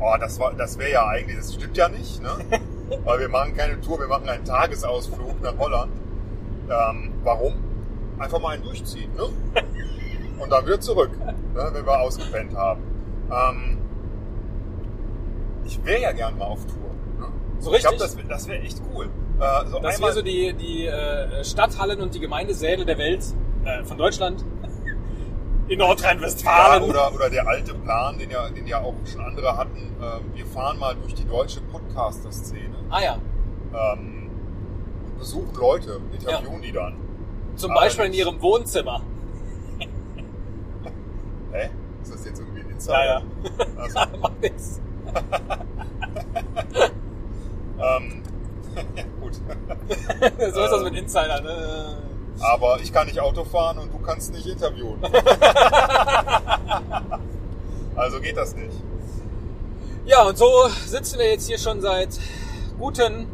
oh, das war, das wäre ja eigentlich, das stimmt ja nicht, ne? Weil wir machen keine Tour, wir machen einen Tagesausflug nach Holland. Ähm, warum? Einfach mal einen durchziehen, ne? Und dann wieder zurück, ne, wenn wir ausgepennt haben. Ähm, ich wäre ja gern mal auf Tour. Ne? So Ich glaube, richtig? das, das wäre echt cool. Äh, so Dass wir so die, die äh, Stadthallen und die Gemeindesäle der Welt äh, von Deutschland in Ja, Nordrhein-Westfalen. oder, oder der alte Plan, den ja, den ja auch schon andere hatten. Ähm, wir fahren mal durch die deutsche Podcaster-Szene ah ja, ähm, und besuchen Leute, interviewen die dann. zum Aber Beispiel in ihrem Wohnzimmer. Hä? Ist das jetzt irgendwie ein Insider? Ja, Also, ja. Macht nichts. ähm, gut. so ist das mit Insidern. Ne? Aber ich kann nicht Auto fahren und du kannst nicht interviewen. also geht das nicht. Ja, und so sitzen wir jetzt hier schon seit guten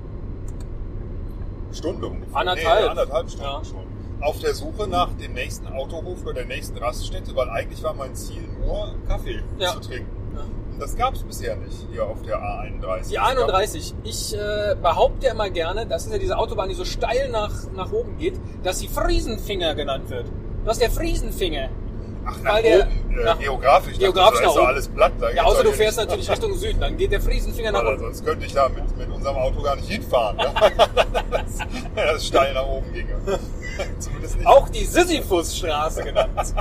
Stunde ungefähr. Anderthalb. Nee, anderthalb Stunden Ja. schon. Auf der Suche nach dem nächsten Autohof oder der nächsten Raststätte, weil eigentlich war mein Ziel nur Kaffee Ja. zu trinken. Das gab es bisher nicht hier auf der A31. Die 31. Ich äh, behaupte ja immer gerne, das ist ja diese Autobahn, die so steil nach, nach oben geht, dass sie Friesenfinger genannt wird. Das ist der Friesenfinger. Ach, weil der- oben, äh, nach- geografisch. geografisch da nach ist oben. alles platt. Ja, außer du fährst natürlich Richtung Süden, dann geht der Friesenfinger nach unten. sonst könnte ich da mit, mit unserem Auto gar nicht hinfahren. Ja? das, das steil nach oben ginge. Auch die Sisyphusstraße genannt.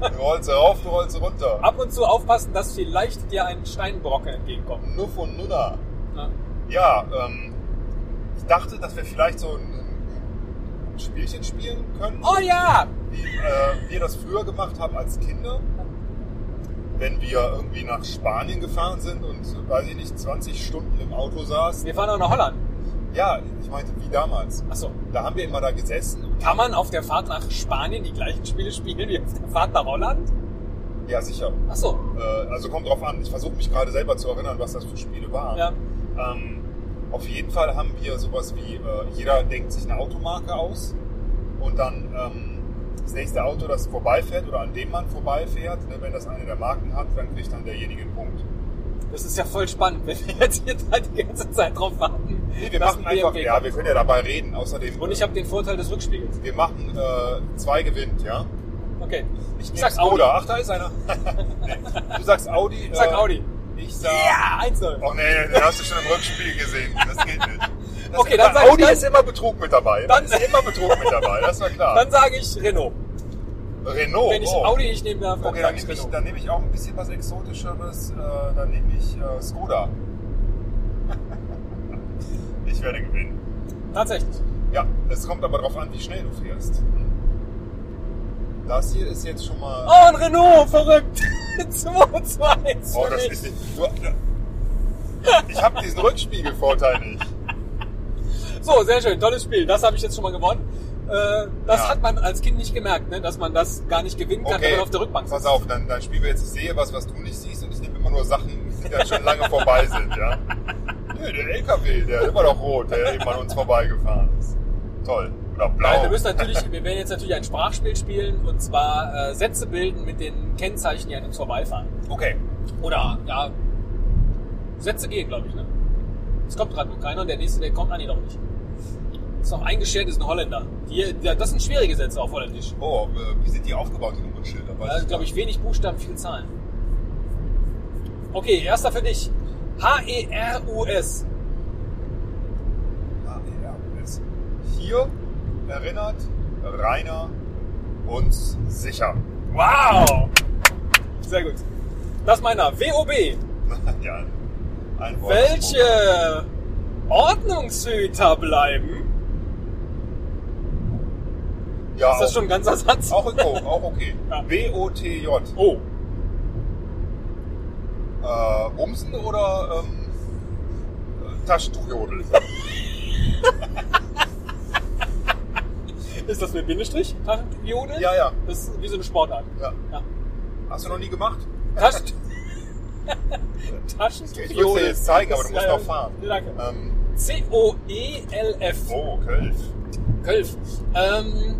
Du rollst rauf, du rollst runter. Ab und zu aufpassen, dass vielleicht dir ein Steinbrocken entgegenkommt. Nuff und Nunna. Ja. Ja, ähm, ich dachte, dass wir vielleicht so ein, ein Spielchen spielen können, Oh ja! Wie äh, wir das früher gemacht haben als Kinder. Wenn wir irgendwie nach Spanien gefahren sind und, weiß ich nicht, 20 Stunden im Auto saßen. Wir fahren auch nach Holland. Ja, ich meinte, wie damals. Achso. Da haben wir immer da gesessen. Kann man auf der Fahrt nach Spanien die gleichen Spiele spielen wie auf der Fahrt nach Holland? Ja, sicher. Achso. Äh, also kommt drauf an. Ich versuche mich gerade selber zu erinnern, was das für Spiele waren. Ja. Ähm, auf jeden Fall haben wir sowas wie, äh, jeder denkt sich eine Automarke aus und dann ähm, das nächste Auto, das vorbeifährt oder an dem man vorbeifährt, ne, wenn das eine der Marken hat, dann kriegt dann derjenige einen Punkt. Das ist ja voll spannend, wenn wir jetzt hier da die ganze Zeit drauf warten. Nee, wir machen ein einfach, BMW ja, wir können ja dabei reden. Außerdem, Und ich habe den Vorteil des Rückspiegels. wir machen äh, zwei gewinnt, ja? Okay. Ich, Ich sag Audi. Ach, da ist einer. nee. Du sagst Audi. Sag äh, Audi. Ich sag. Ja, 1-0. Oh nee, den hast du schon im Rückspiel gesehen. Das geht nicht. Das Okay, dann sag ich Audi dann- ist immer Betrug mit dabei. Dann- ist immer Betrug mit dabei, das war klar. Dann sage ich Renault. Renault. Wenn ich oh. Audi nicht nehmen darf, dann Okay, sage dann nehme ich, Renault. dann nehme ich auch ein bisschen was Exotischeres. Äh, dann nehme ich äh, Skoda. ich werde gewinnen. Tatsächlich. Ja, es kommt aber darauf an, wie schnell du fährst. Das hier ist jetzt schon mal. Oh, ein Renault, verrückt. 2 zu 1 Oh, das mich. ist nicht. Du, ich habe diesen Rückspiegelvorteil nicht. So, sehr schön, tolles Spiel. Das habe ich jetzt schon mal gewonnen. Äh, das Ja. hat man als Kind nicht gemerkt, ne? dass man das gar nicht gewinnen kann, wenn man auf der Rückbank Pass sitzt. auf, dann, dann spielen wir jetzt, ich sehe was, was du nicht siehst und ich nehme immer nur Sachen, die dann schon lange vorbei sind, ja. Nö, der LKW, der ist immer noch rot, der eben an uns vorbeigefahren ist. Toll. Oder blau. Nein, wir müssen natürlich, wir werden jetzt natürlich ein Sprachspiel spielen und zwar äh, Sätze bilden mit den Kennzeichen, die an uns vorbeifahren. Okay. Oder ja, Sätze gehen, glaube ich. Ne? Es kommt gerade noch keiner und der nächste, der kommt, ah nee, doch nicht. Ist noch eingeschert, ist ein Holländer. Die, das sind schwierige Sätze auf Holländisch. Oh, äh, wie sind die aufgebaut, die Nummernschilder? Ist, glaube ich, wenig Buchstaben, viele Zahlen. Okay, erster für dich. H-E-R-U-S. H-E-R-U-S. Hier erinnert Rainer uns sicher. Wow! Sehr gut. Das ist meiner. W-O-B. ja, ein Wort. Welche Ordnungshüter bleiben? Ja, Ist das auch, schon ein ganzer Satz? auch, oh, auch okay. Ja. B-O-T-J. Oh, Äh, Bumsen oder ähm, äh, Taschentuchjodel? ist das mit Bindestrich? Taschenjodel? ja, ja, Das ist wie so eine Sportart. ja. Ja. Hast du noch nie gemacht? Taschen Ich Taschenjodel. würde dir jetzt zeigen, aber du musst ja, noch fahren. Danke. Ähm, C-O-E-L-F. oh, Köln. Kölf. Ähm,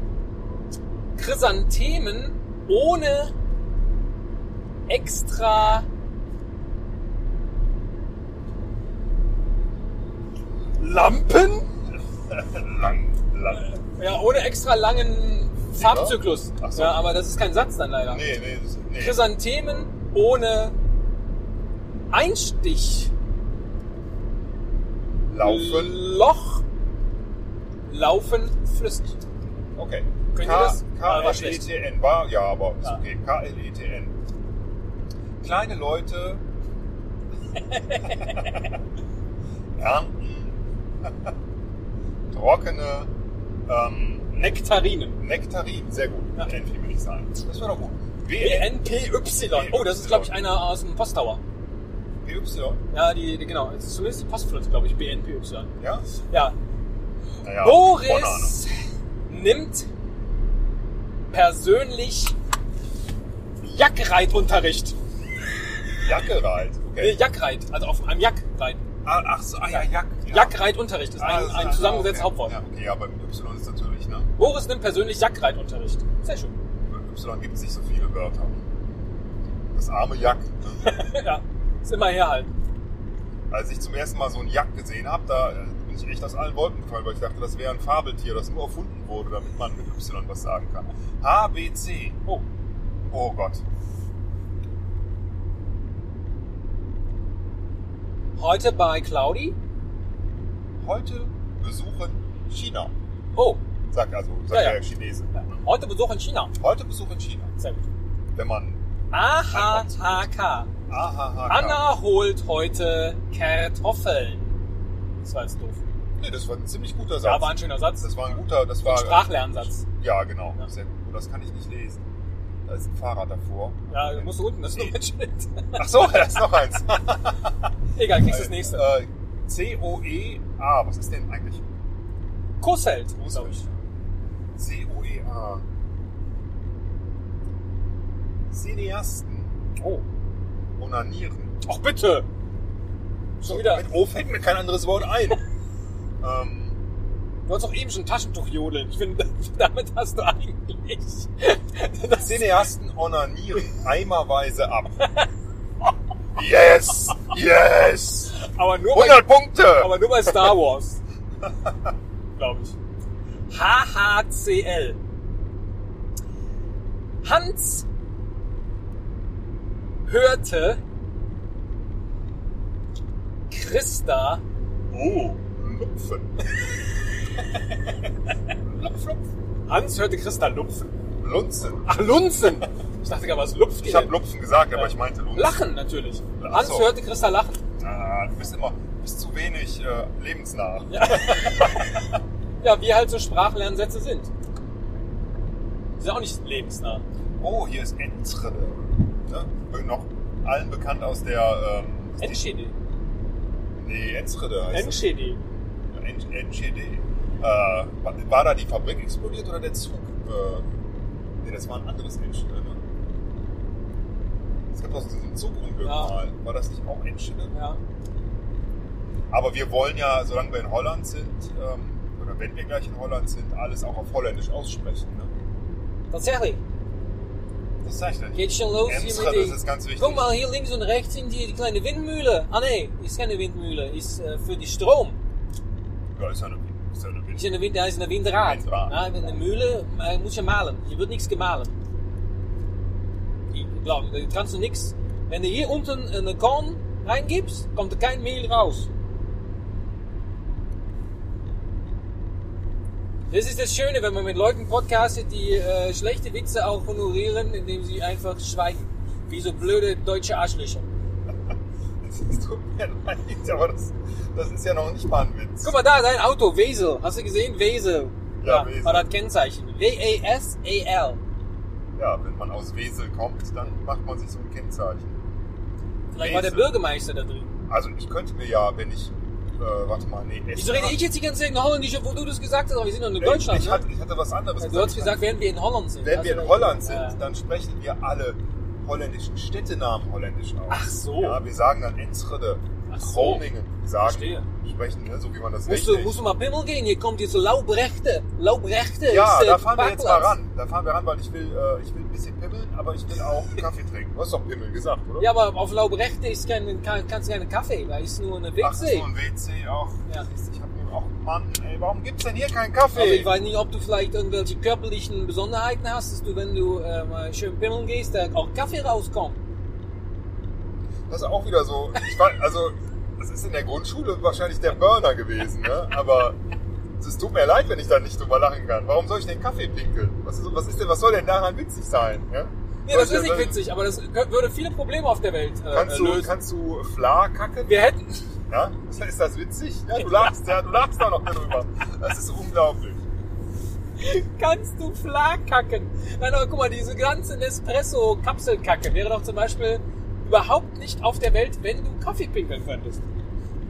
Chrysanthemen ohne extra Lampen? Lang, lang. Ja, ohne extra langen Farbzyklus. So. Ja, aber das ist kein Satz dann leider. Nee, nee, nee. Chrysanthemen ohne Einstich. Laufen. Loch. Laufen flüssig. Okay. Könnt ihr das? Ah, war. K-L-E-T-N. Ja, aber ist Ja. okay. K-L-E-T-N. Kleine Leute ernten trockene ähm, Nektarinen. Nektarinen. Sehr gut. Ja. N will ich sagen. Das war doch gut. BNPY. Oh, das ist, glaube ich, einer aus dem Posttower. W-Y. Ja, die, die genau. Es ist zumindest die Postfluss, glaube ich, BNPY. Ja? Ja. Naja, Boris nimmt persönlich Jackreitunterricht. Jacke reit. Nee, Okay. Jackreit, also auf einem Jack reiten. Ah, ach so, ah ja, Jack. Ja. Jackreitunterricht ist Ah, ein, ist- zusammengesetztes okay. Hauptwort. Ja, okay, ja, beim Y ist natürlich, ne? Boris nimmt persönlich Jackreitunterricht. Sehr schön. Beim Y gibt es nicht so viele Wörter. Das arme Jack. Ne? ja, ist immer herhalten. Als ich zum ersten Mal so ein Jack gesehen habe, da äh, bin ich echt aus allen Wolken gefallen, weil ich dachte, das wäre ein Fabeltier, das nur erfunden wurde, damit man mit Y was sagen kann. H, B, C. Oh, Oh Gott. heute bei Claudi. Heute besuchen China. Oh, Sagt also, sagt Ja, ja. der Chinese. heute Besuch in China. Heute besuchen China. Sehr gut. Wenn man AHHK. AHH. Anna holt heute Kartoffeln. Das war jetzt doof. Nee, das war ein ziemlich guter Satz. Ja, war ein schöner Satz. das war ein guter, das war. Sprachlernsatz. Ja, genau. Ja. Sehr gut. Oh, Das kann ich nicht lesen. Da ist ein Fahrrad davor. Ja, du musst unten, das ist nur ein Schild. Ach so, da ist noch eins. Egal, kriegst das nächste. Äh, C-O-E-A. Was ist denn eigentlich? Kusselt, glaube ich. C-O-E-A. Cineasten Oh. onanieren. Ach bitte! Schon wieder. Mit O fällt mir kein anderes Wort ein. Ähm, Du hast doch eben schon Taschentuch jodeln. Ich finde, damit hast du eigentlich. Das Cineasten onanieren eimerweise ab. Yes! Yes! aber, nur bei, 100 Punkte! aber nur bei Star Wars. Glaube ich. HHCL. Hans hörte Christa Oh, Lupfen. Lupf, Lupf. Hans hörte Christa lupfen. Lunzen. Ach, lunzen! Ich dachte gar, was lupft Ich habe? Lupfen gesagt, aber Ja. ich meinte Lunzen. Lachen natürlich. Ach Hans so. hörte Christa lachen. Ah, du bist immer bist zu wenig äh, lebensnah. Ja, wie halt so Sprachlernsätze sind. Die sind auch nicht lebensnah. Oh, hier ist Entrede. Ne? Noch allen bekannt aus der... Ähm, Enschede. nee, Entrede heißt Enschede. En- Enschede. Äh, war, da die Fabrik explodiert oder der Zug? Äh, nee, das war ein anderes Enschede, ne? Es gab doch so ein Zugunglück Ja. mal. War das nicht auch Enschede? Ja. Aber wir wollen ja, solange wir in Holland sind, ähm, oder wenn wir gleich in Holland sind, alles auch auf Holländisch aussprechen. Ne? Tatsächlich. Nicht. Geht schon los hier Emsra, mit das den... ist ganz wichtig. Guck mal, hier links und rechts sind die, die kleine Windmühle. Ah nee, ist keine Windmühle, ist äh, für die Strom. Ja, ist ja eine, ist ja eine Ist eine Wind, da ist eine Windrad. Windrad. Ja, eine Mühle äh, muss ja malen. Hier wird nichts gemahlen. Ich glaube, da kannst du nichts. Wenn du hier unten eine Korn reingibst, kommt er kein Mehl raus. Das ist das Schöne, wenn man mit Leuten podcastet, die äh, schlechte Witze auch honorieren, indem sie einfach schweigen. Wie so blöde deutsche Arschlöcher. Es tut mir leid, aber das, das ist ja noch nicht mal ein Witz. Guck mal da, dein Auto, Wesel. Hast du gesehen? Wesel. Ja, Wesel. War das Kennzeichen. W-A-S-A-L. Ja, wenn man aus Wesel kommt, dann macht man sich so ein Kennzeichen. Vielleicht war der Wesel. Bürgermeister da drin. Also ich könnte mir ja, wenn ich, äh, warte mal, nee, Wieso rede ich jetzt die ganze Zeit in Holländisch, obwohl du das gesagt hast? Aber wir sind doch in Nee, Deutschland, ich, ne? hatte, ich hatte was anderes Ja, du hast gesagt, während wir in Holland sind. Wenn wir du in. Holland sind, Ja. dann sprechen wir alle holländischen Städtenamen holländisch aus. Ach so. Ja, wir sagen dann Enschede. Ach so. Groningen sagen, Verstehe. sprechen, ne? so wie man das Musst richtig. du, musst du mal Pimmel gehen? Hier kommt diese Laubrechte. Laubrechte. ja, ist, äh, da fahren wir jetzt mal Parkplatz. ran. Da fahren wir ran, weil ich will, äh, ich will ein bisschen pimmeln, aber ich will auch Kaffee trinken. Du hast doch Pimmel gesagt, oder? Ja, aber auf Laubrechte ist kein, kein, kannst du keinen Kaffee, da ist nur eine Ach, das ist WC. nur ein WC auch. Ja. Ich hab auch, Mann, ey, warum gibt's denn hier keinen Kaffee? Aber ich weiß nicht, ob du vielleicht irgendwelche körperlichen Besonderheiten hast, dass du, wenn du äh, mal schön pimmeln gehst, da auch Kaffee rauskommt. Das ist auch wieder so. Ich war, also, das ist in der Grundschule wahrscheinlich der Burner gewesen, ne? Aber es tut mir leid, wenn ich da nicht drüber lachen kann. Warum soll ich denn Kaffee pinkeln? Was, ist, was, ist denn, was soll denn daran witzig sein? Ja? Nee, das ist nicht witzig, aber das würde viele Probleme auf der Welt äh, Kannst du, lösen. kannst du Fla kacken? Wir hätten, Ja? Ist das witzig? Ja, du lachst, ja, du lachst da noch darüber. Das ist unglaublich. kannst du Flakkacken. Nein, aber guck mal, diese ganze Nespresso-Kapselkacke wäre doch zum Beispiel überhaupt nicht auf der Welt, wenn du Kaffee pinkeln könntest.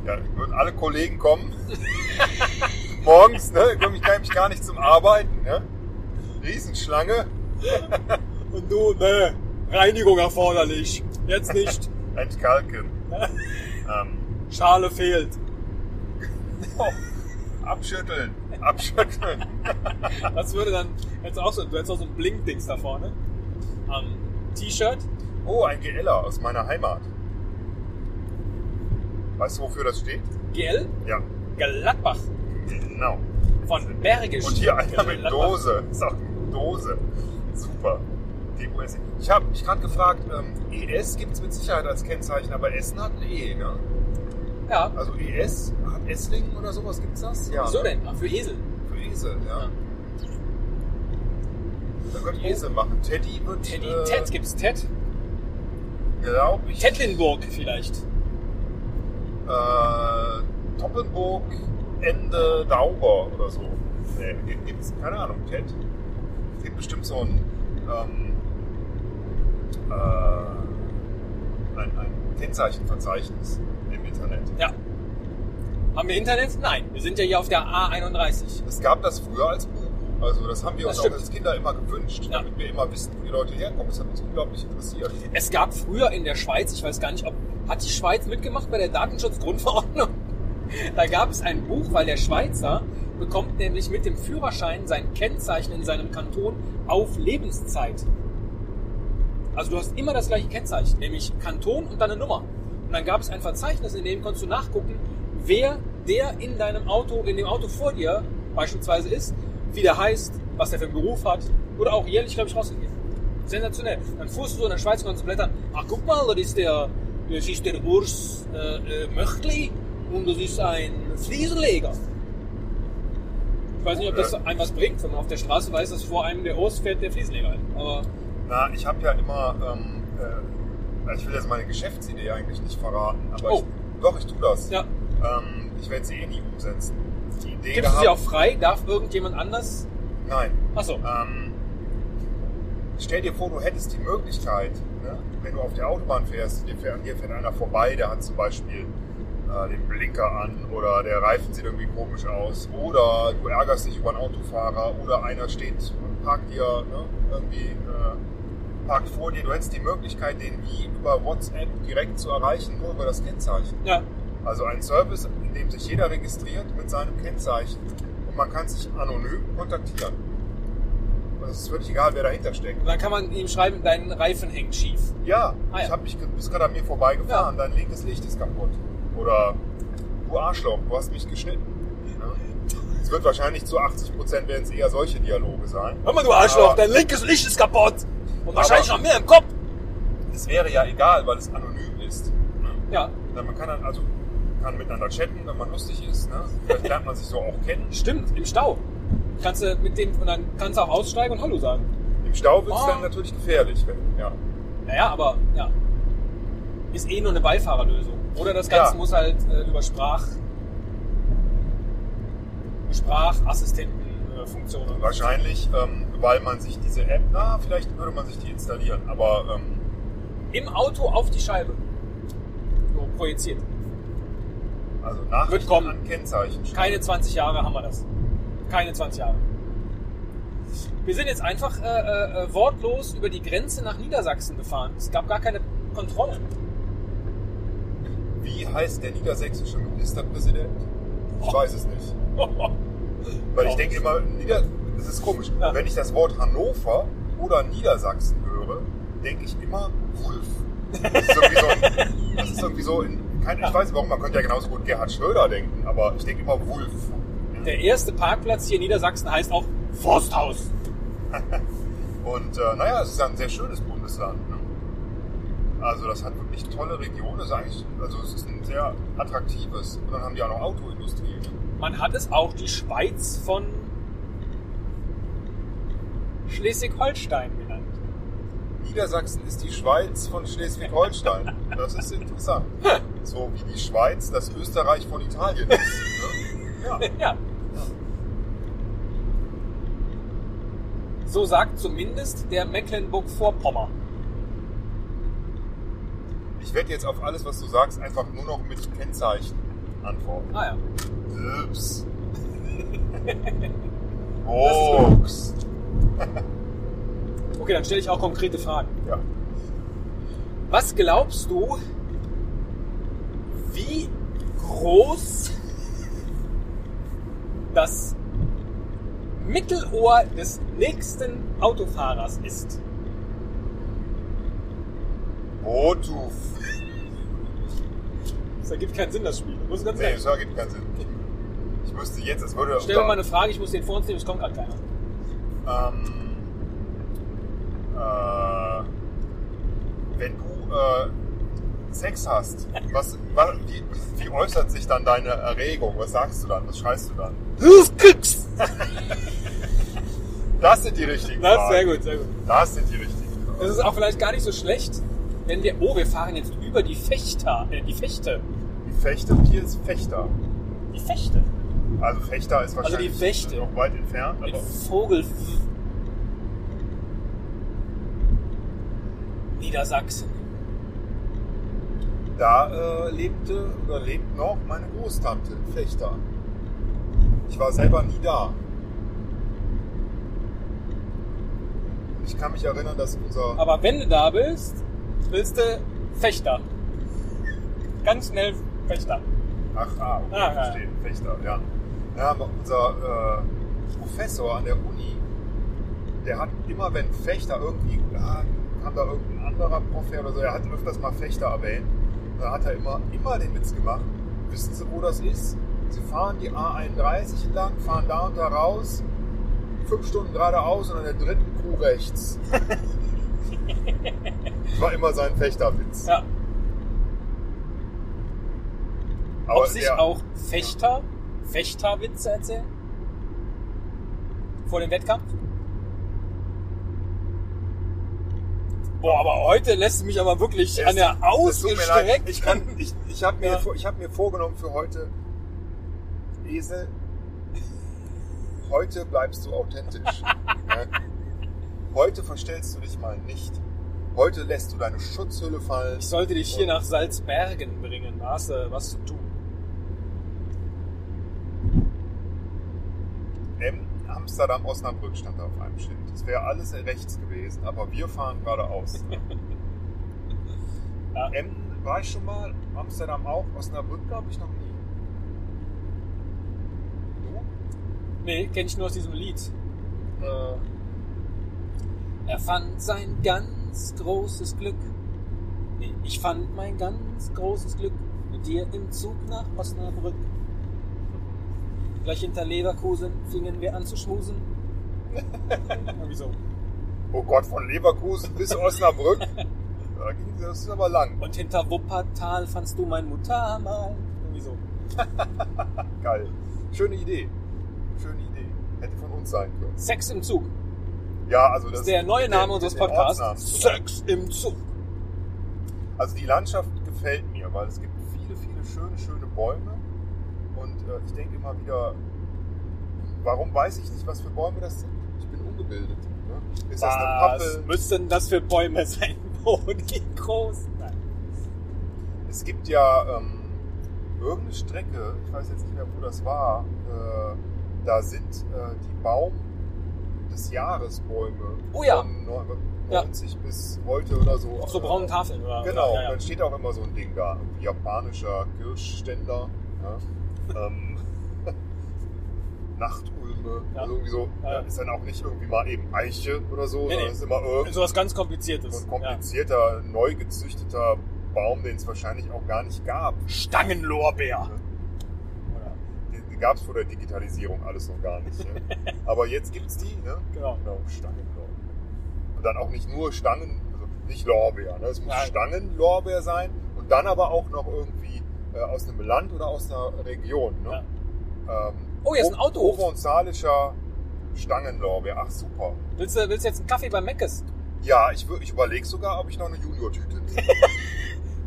Ja, würden alle Kollegen kommen. Morgens, ne? Komme ich mich gar nicht zum Arbeiten, ne? Riesenschlange. Und du, ne, Reinigung erforderlich. Jetzt nicht. Entkalken. ähm, Schale fehlt. oh, abschütteln. Abschütteln. Das würde dann jetzt auch so, du hättest auch so ein Blink-Dings da vorne. Am T-Shirt. Oh, ein GLer aus meiner Heimat. Weißt du, wofür das steht? GL Ja, Gladbach. genau. Von Bergisch. Und hier einer mit. Dose. Ist auch Dose. Super. DOS. Ich habe mich gerade gefragt, ähm, ES gibt es mit Sicherheit als Kennzeichen, aber Essen hat ein E, ne? Ja. Also ES, hat Esslingen oder sowas, gibt's das? Ja. Wieso denn? Ach, für Esel. Für Esel, ja. Ja. Dann könnte ich Esel machen. Teddy wird, Teddy, äh, Ted gibt's Ted. glaub ich, Tettlinburg vielleicht. äh, Toppenburg, Ende Dauber oder so. Nee, gibt's, keine Ahnung, Ted. Es gibt bestimmt so ein, ähm, äh, ein, ein Kennzeichenverzeichnis im Internet. Ja. Haben wir Internet? Nein. Wir sind ja hier auf der A31. Es gab das früher als Buch. Also das haben wir Das uns auch stimmt. als Kinder immer gewünscht, Ja. damit wir immer wissen, wo die Leute herkommen. Das hat uns unglaublich interessiert. Es gab früher in der Schweiz, ich weiß gar nicht, ob hat die Schweiz mitgemacht bei der Datenschutzgrundverordnung? Da gab es ein Buch, weil der Schweizer bekommt nämlich mit dem Führerschein sein Kennzeichen in seinem Kanton auf Lebenszeit. Also du hast immer das gleiche Kennzeichen, nämlich Kanton und dann eine Nummer. Und dann gab es ein Verzeichnis, in dem konntest du nachgucken, wer der in deinem Auto, in dem Auto vor dir beispielsweise ist, wie der heißt, was der für einen Beruf hat oder auch jährlich, glaube ich, rausgegeben. Sensationell. Dann fuhrst du so in der Schweiz und konntest blättern. Ach, guck mal, das ist der, das ist der Urs äh, äh, Möchtli und das ist ein Fliesenleger. Ich weiß nicht, ob das einem was bringt, wenn man auf der Straße weiß, dass vor einem der Urs fährt der Fliesenleger ein. Aber Na, ich habe ja immer, ähm, äh, ich will jetzt meine Geschäftsidee eigentlich nicht verraten, aber Oh. ich, doch, ich tue das. ja, Ähm, ich werde sie eh nie umsetzen. Die Idee gibst du gehabt, sie auch frei? Darf irgendjemand anders? Nein. Achso. Ähm, stell dir vor, du hättest die Möglichkeit, ne, wenn du auf der Autobahn fährst, dir fährt, hier fährt einer vorbei, der hat zum Beispiel äh, den Blinker an oder der Reifen sieht irgendwie komisch aus oder du ärgerst dich über einen Autofahrer oder einer steht und parkt dir ne, irgendwie äh, parkt vor dir. Du hättest die Möglichkeit, den wie über WhatsApp direkt zu erreichen, nur über das Kennzeichen. Ja. Also ein Service, in dem sich jeder registriert mit seinem Kennzeichen und man kann sich anonym kontaktieren. Und es ist völlig egal, wer dahinter steckt. Und dann kann man ihm schreiben, dein Reifen hängt schief. Ja, Ah, ja. ich hab mich, du bist gerade an mir vorbeigefahren, dein linkes Licht ist kaputt. Oder du Arschloch, du hast mich geschnitten. Ja. Es wird wahrscheinlich zu 80 Prozent werden es eher solche Dialoge sein. Hör mal, du Arschloch, Aber- dein linkes Licht ist kaputt. Und wahrscheinlich noch mehr im Kopf. Es wäre ja egal, weil es anonym ist. Ne? Ja, Dann Man kann dann also kann miteinander chatten, wenn man lustig ist. Ne? Vielleicht lernt man sich so auch kennen. stimmt, im Stau. Kannst du mit dem, und dann kannst du auch aussteigen und Hallo sagen. Im Stau wird es Oh. dann natürlich gefährlich. Wenn, ja. Naja, aber ja. Ist eh nur eine Beifahrerlösung. Oder das Ganze Ja. muss halt äh, über Sprach. Sprachassistentenfunktionen. Wahrscheinlich, ähm, weil man sich diese App, na, vielleicht würde man sich die installieren, aber ähm, Im Auto auf die Scheibe. So projiziert. also Nachrichten Wird kommen. an Kennzeichen. Keine 20 Jahre haben wir das. Keine 20 Jahre. Wir sind jetzt einfach äh, äh, äh, wortlos über die Grenze nach Niedersachsen gefahren. Es gab gar keine Kontrolle. Wie heißt der niedersächsische Ministerpräsident? Ich weiß es nicht. Weil ich denke immer, Nieder das ist komisch. Ja. Wenn ich das Wort Hannover oder Niedersachsen höre, denke ich immer Wulf. Das ist irgendwie so, ein, das ist irgendwie so in, kein, ich weiß nicht warum, man könnte ja genauso gut Gerhard Schröder denken, aber ich denke immer Wulf. Der erste Parkplatz hier in Niedersachsen heißt auch Forsthaus. Und äh, naja, es ist ein sehr schönes Bundesland. Ne? Also das hat wirklich tolle Regionen. Ist eigentlich, also es ist ein sehr attraktives. Und dann haben die auch noch Autoindustrie. Ne? Man hat es auch die Schweiz von Schleswig-Holstein genannt. Niedersachsen ist die Schweiz von Schleswig-Holstein. Das ist interessant. So wie die Schweiz das Österreich von Italien ist. Ne? Ja. Ja. So sagt zumindest der Mecklenburg-Vorpommern. Ich werde jetzt auf alles, was du sagst, einfach nur noch mit Kennzeichen antworten. Ah ja. Ups. Box. Okay, dann stelle ich auch konkrete Fragen. Ja. Was glaubst du, wie groß das Mittelohr des nächsten Autofahrers ist? Bluetooth. Das ergibt keinen Sinn, das Spiel. Muss ganz Nee, ehrlich. das ergibt keinen Sinn. Ich müsste jetzt, es würde. Stell mir mal eine Frage, ich muss den vor uns nehmen, es kommt gerade keiner. Ähm, äh, wenn du äh, Sex hast, was, wa- wie, wie äußert sich dann deine Erregung? Was sagst du dann? Was schreist du dann? Das sind die richtigen Das ist Fragen. sehr gut, sehr gut. Das sind die richtigen Fragen. Es ist auch vielleicht gar nicht so schlecht, wenn wir, oh, wir fahren jetzt über die Fechter, äh, die Fechte. Die Fechte, hier ist Fechter. Die Fechte. Also Fechter ist Also die wahrscheinlich Fechte. noch weit entfernt. Mit Aber Vogel. Niedersachsen. da äh, lebte oder lebt noch meine Großtante in Fechter. Ich war selber nie da. Ich kann mich erinnern, dass unser Aber wenn du da bist, willst du Fechter. Ganz schnell Fechter. Ach, ah, okay, Ah, ja. verstehe. Fechter, ja. ja unser äh, Professor an der Uni, der hat immer, wenn Fechter irgendwie, ja, kam da irgendein anderer Prof her oder so, er hat öfters mal Fechter erwähnt. Dann hat er immer, immer den Witz gemacht. Wissen Sie, wo das ist? Sie fahren die A31 entlang, fahren da und da raus, fünf Stunden geradeaus und an der dritten Kuh rechts. das war immer sein Fechterwitz. Ja. Ob sich er- auch Fechter, Fechterwitze erzählen? Vor dem Wettkampf? Boah, aber heute lässt du mich aber wirklich Es- an der ausgestreckt. Ich, kann, ich, ich habe mir, Ja. ich hab mir vorgenommen für heute, Esel, heute bleibst du authentisch. Ja? heute verstellst du dich mal nicht. Heute lässt du deine Schutzhülle fallen. Ich sollte dich hier nach Salzbergen bringen. Da hast du was zu tun. Amsterdam, Osnabrück stand da auf einem Schild. Es wäre alles rechts gewesen, aber wir fahren geradeaus. Ja. Emden war ich schon mal, Amsterdam auch, Osnabrück glaube ich noch nie. Du? Nee, kenne ich nur aus diesem Lied. Äh, er fand sein ganz großes Glück. Nee, ich fand mein ganz großes Glück mit dir im Zug nach Osnabrück. Gleich hinter Leverkusen fingen wir an zu schmusen. Irgendwie so. Oh Gott, von Leverkusen bis Osnabrück. Da ging das ist aber lang. Und hinter Wuppertal fandst du mein Mutter mal. Irgendwie so. Geil. Schöne Idee. Schöne Idee. Hätte von uns sein können. Sex im Zug. Ja, also das Das ist der neue Name unseres mit den Podcasts. Sex im Zug. Also die Landschaft gefällt mir, weil es gibt viele, viele schöne, schöne Bäume. Und äh, ich denke immer wieder, warum weiß ich nicht, was für Bäume das sind? Ich bin ungebildet. Ne? Ist das eine Was Pappel? müssen das für Bäume sein? Wo die groß? Nein. Es gibt ja ähm, irgendeine Strecke, ich weiß jetzt nicht mehr, wo das war, äh, da sind äh, die Baum des Jahresbäume. Oh ja. Von Neu- Ja. 90 bis heute oder so. Auf so braunen Tafeln, oder? Genau, Ja, ja. dann steht auch immer so ein Ding da, irgendwie japanischer Kirschständer, ja. Ähm, Nachtulme, Ja. also irgendwie so, Ja. ja, ist dann auch nicht irgendwie mal eben Eiche oder so, Nee, sondern nee. ist immer irgend So was ganz so Kompliziertes. ein komplizierter, neu gezüchteter Baum, den es wahrscheinlich auch gar nicht gab. Stangenlorbeer. Den, gab es vor der Digitalisierung alles noch gar nicht. ne? Aber jetzt gibt's die, ne? Genau. Genau, Stangenlorbeer. Und dann auch nicht nur Stangen, also nicht Lorbeer, ne? es muss Nein. Stangenlorbeer sein und dann aber auch noch irgendwie äh, aus einem Land oder aus einer Region. Ne? Ähm, Oh, hier ist ein Auto. Provenzalischer Stangenlorbeer, ach super. Willst du, willst du jetzt einen Kaffee bei Meckes? Ja, ich, ich überlege sogar, ob ich noch eine Junior-Tüte nehme.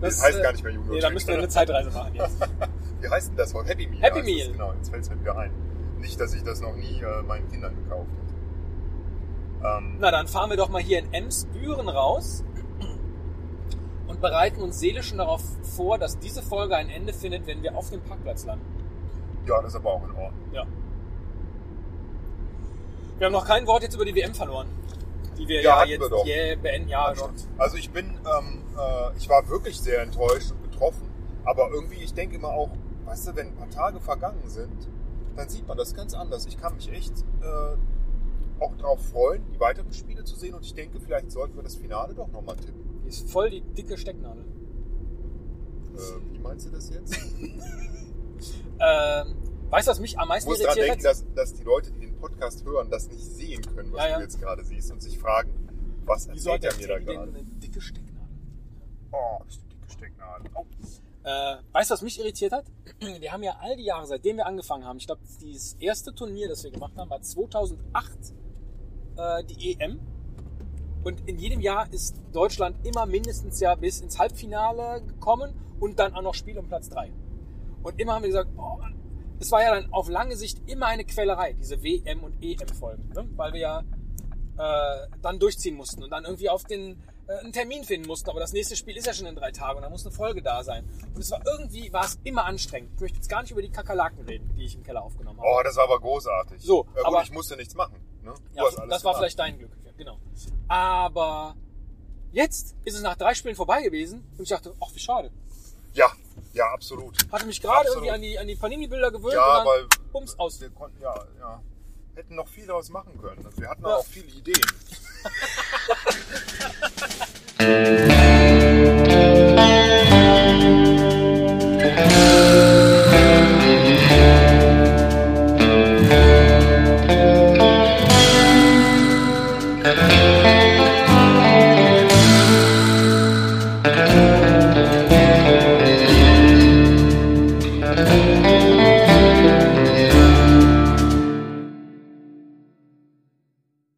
Das, heißt äh, gar nicht mehr Junior-Tüte. Nee, da müssen wir eine Zeitreise machen jetzt. Wie heißt denn das? Happy Meal. Happy Meal. Das, genau, jetzt fällt es mir wieder ein. Nicht, dass ich das noch nie äh, meinen Kindern gekauft hätte. Ähm, Na, dann fahren wir doch mal hier in Emsbüren raus und bereiten uns seelisch schon darauf vor, dass diese Folge ein Ende findet, wenn wir auf dem Parkplatz landen. ja, das ist aber auch in Ordnung. Ja. Wir haben noch kein Wort jetzt über die WM verloren. Die wir Ja, ja, jetzt wir doch. jäh beenden. Ja, doch. Also ich bin, ähm, äh, ich war wirklich sehr enttäuscht und betroffen. Aber irgendwie, ich denke immer auch, weißt du, wenn ein paar Tage vergangen sind, dann sieht man das ganz anders. Ich kann mich echt äh, auch darauf freuen, die weiteren Spiele zu sehen. Und ich denke, vielleicht sollten wir das Finale doch nochmal tippen. Ist voll die dicke Stecknadel. Äh, wie meinst du das jetzt? Ähm, weißt du, was mich am Ich meisten muss daran irritiert denken, hat? dass, dass die Leute, die den Podcast hören, das nicht sehen können, was Ja, ja. du jetzt gerade siehst und sich fragen, was Wieso erzählt hat er der mir da gerade? eine dicke Stecknadel? Oh, das ist eine dicke Stecknadel. Oh. Äh, weißt du, was mich irritiert hat? Wir haben ja all die Jahre, seitdem wir angefangen haben, ich glaube, dieses erste Turnier, das wir gemacht haben, war 2008 äh, die EM. Und in jedem Jahr ist Deutschland immer mindestens ja bis ins Halbfinale gekommen und dann auch noch Spiel um Platz 3. Und immer haben wir gesagt, oh, es war ja dann auf lange Sicht immer eine Quälerei, diese WM- und EM-Folgen. Ne? Weil wir ja äh, dann durchziehen mussten und dann irgendwie auf den äh, einen Termin finden mussten. Aber das nächste Spiel ist ja schon in drei Tagen und da muss eine Folge da sein. Und es war irgendwie, war es immer anstrengend. Ich möchte jetzt gar nicht über die Kakerlaken reden, die ich im Keller aufgenommen habe. oh, das war aber großartig. So, ja, gut, aber- ich musste nichts machen. Ne? Du Ja, hast alles das war gemacht. vielleicht dein Glück. Genau. Aber jetzt ist es nach drei Spielen vorbei gewesen und ich dachte, ach, wie schade. Ja, ja, absolut. Hatte mich gerade irgendwie an die, an die Panini-Bilder gewöhnt Ja, und weil dann bums aus. wir konnten, ja, ja, hätten noch viel daraus machen können. Also wir hatten Ja. auch viele Ideen.